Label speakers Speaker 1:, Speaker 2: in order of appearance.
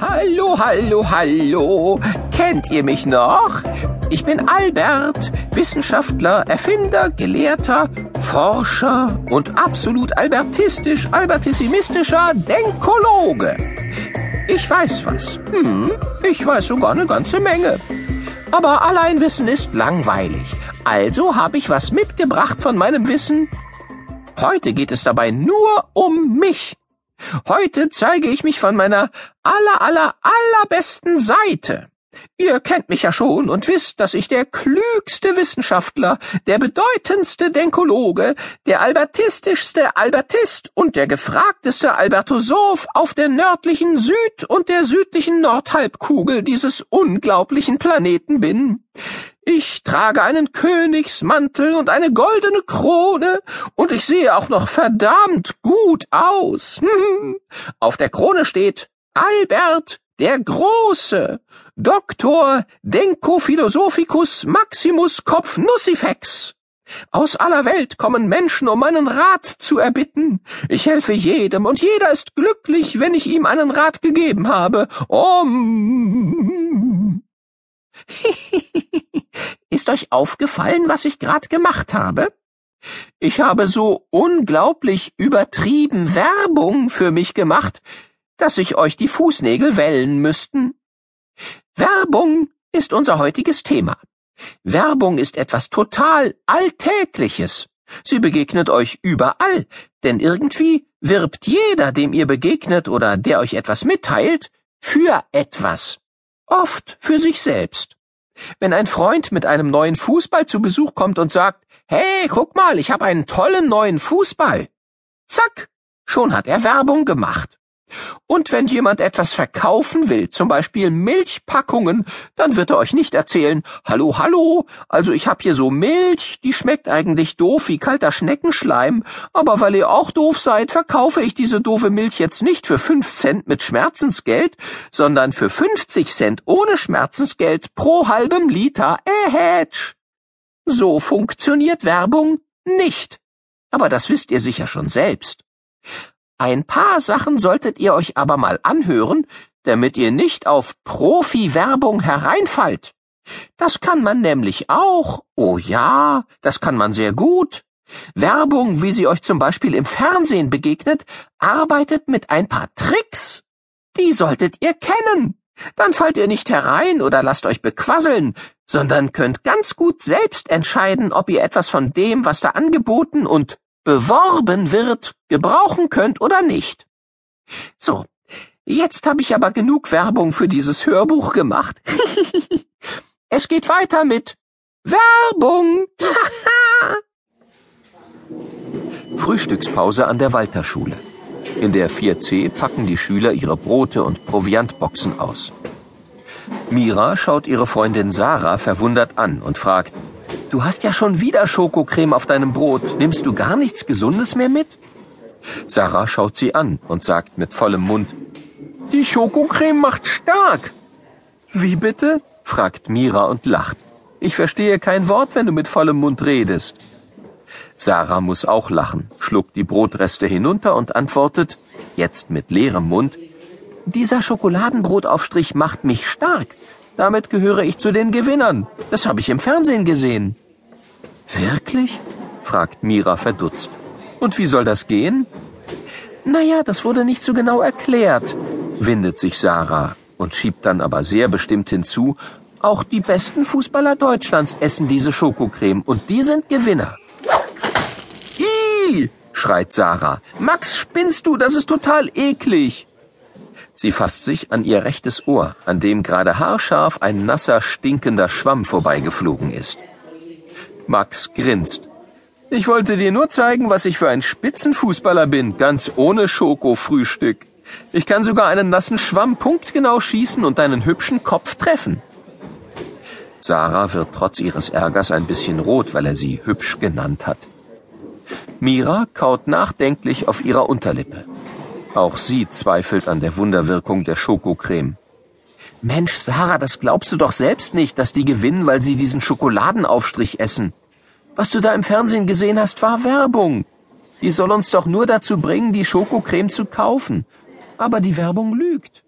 Speaker 1: Hallo, hallo, hallo. Kennt ihr mich noch? Ich bin Albert, Wissenschaftler, Erfinder, Gelehrter, Forscher und absolut albertistisch, albertissimistischer Denkologe. Ich weiß was. Hm, ich weiß sogar eine ganze Menge. Aber allein Wissen ist langweilig. Also habe ich was mitgebracht von meinem Wissen. Heute geht es dabei nur um mich. Heute zeige ich mich von meiner aller, aller, allerbesten Seite. Ihr kennt mich ja schon und wisst, dass ich der klügste Wissenschaftler, der bedeutendste Denkologe, der albertistischste Albertist und der gefragteste Albertosoph auf der nördlichen Süd- und der südlichen Nordhalbkugel dieses unglaublichen Planeten bin. Ich trage einen Königsmantel und eine goldene Krone, und ich sehe auch noch verdammt gut aus. Auf der Krone steht Albert der Große, Doktor Denko-Philosophicus Maximus Kopf Nussifex. Aus aller Welt kommen Menschen, um meinen Rat zu erbitten. Ich helfe jedem, und jeder ist glücklich, wenn ich ihm einen Rat gegeben habe. Om. Ist euch aufgefallen, was ich gerade gemacht habe? Ich habe so unglaublich übertrieben Werbung für mich gemacht, dass sich euch die Fußnägel wellen müssten. Werbung ist unser heutiges Thema. Werbung ist etwas total Alltägliches. Sie begegnet euch überall, denn irgendwie wirbt jeder, dem ihr begegnet oder der euch etwas mitteilt, für etwas. Oft für sich selbst. Wenn ein Freund mit einem neuen Fußball zu Besuch kommt und sagt, Hey, guck mal, ich habe einen tollen neuen Fußball. Zack, schon hat er Werbung gemacht. Und wenn jemand etwas verkaufen will, zum Beispiel Milchpackungen, dann wird er euch nicht erzählen, hallo, hallo, also ich hab hier so Milch, die schmeckt eigentlich doof wie kalter Schneckenschleim, aber weil ihr auch doof seid, verkaufe ich diese doofe Milch jetzt nicht für fünf Cent mit Schmerzensgeld, sondern für fünfzig Cent ohne Schmerzensgeld pro halbem Liter, ähätsch. So funktioniert Werbung nicht. Aber das wisst ihr sicher schon selbst. Ein paar Sachen solltet ihr euch aber mal anhören, damit ihr nicht auf Profi-Werbung hereinfallt. Das kann man nämlich auch. Oh ja, das kann man sehr gut. Werbung, wie sie euch zum Beispiel im Fernsehen begegnet, arbeitet mit ein paar Tricks. Die solltet ihr kennen. Dann fallt ihr nicht herein oder lasst euch bequasseln, sondern könnt ganz gut selbst entscheiden, ob ihr etwas von dem, was da angeboten und beworben wird, gebrauchen könnt oder nicht. So, jetzt habe ich aber genug Werbung für dieses Hörbuch gemacht. es geht weiter mit Werbung.
Speaker 2: Frühstückspause an der Walterschule. In der 4C packen die Schüler ihre Brote und Proviantboxen aus. Mira schaut ihre Freundin Sarah verwundert an und fragt, Du hast ja schon wieder Schokocreme auf deinem Brot. Nimmst du gar nichts Gesundes mehr mit? Sarah schaut sie an und sagt mit vollem Mund, Die Schokocreme macht stark. Wie bitte? fragt Mira und lacht. Ich verstehe kein Wort, wenn du mit vollem Mund redest. Sarah muss auch lachen, schluckt die Brotreste hinunter und antwortet, jetzt mit leerem Mund, Dieser Schokoladenbrotaufstrich macht mich stark. Damit gehöre ich zu den Gewinnern. Das habe ich im Fernsehen gesehen. Wirklich? fragt Mira verdutzt. Und wie soll das gehen? Naja, das wurde nicht so genau erklärt, windet sich Sarah und schiebt dann aber sehr bestimmt hinzu, auch die besten Fußballer Deutschlands essen diese Schokocreme und die sind Gewinner. Ih, schreit Sarah. Max, spinnst du? Das ist total eklig. Sie fasst sich an ihr rechtes Ohr, an dem gerade haarscharf ein nasser, stinkender Schwamm vorbeigeflogen ist. Max grinst. Ich wollte dir nur zeigen, was ich für ein Spitzenfußballer bin, ganz ohne Schokofrühstück. Ich kann sogar einen nassen Schwamm punktgenau schießen und deinen hübschen Kopf treffen. Sarah wird trotz ihres Ärgers ein bisschen rot, weil er sie hübsch genannt hat. Mira kaut nachdenklich auf ihrer Unterlippe. Auch sie zweifelt an der Wunderwirkung der Schokocreme. Mensch, Sarah, das glaubst du doch selbst nicht, dass die gewinnen, weil sie diesen Schokoladenaufstrich essen. Was du da im Fernsehen gesehen hast, war Werbung. Die soll uns doch nur dazu bringen, die Schokocreme zu kaufen. Aber die Werbung lügt.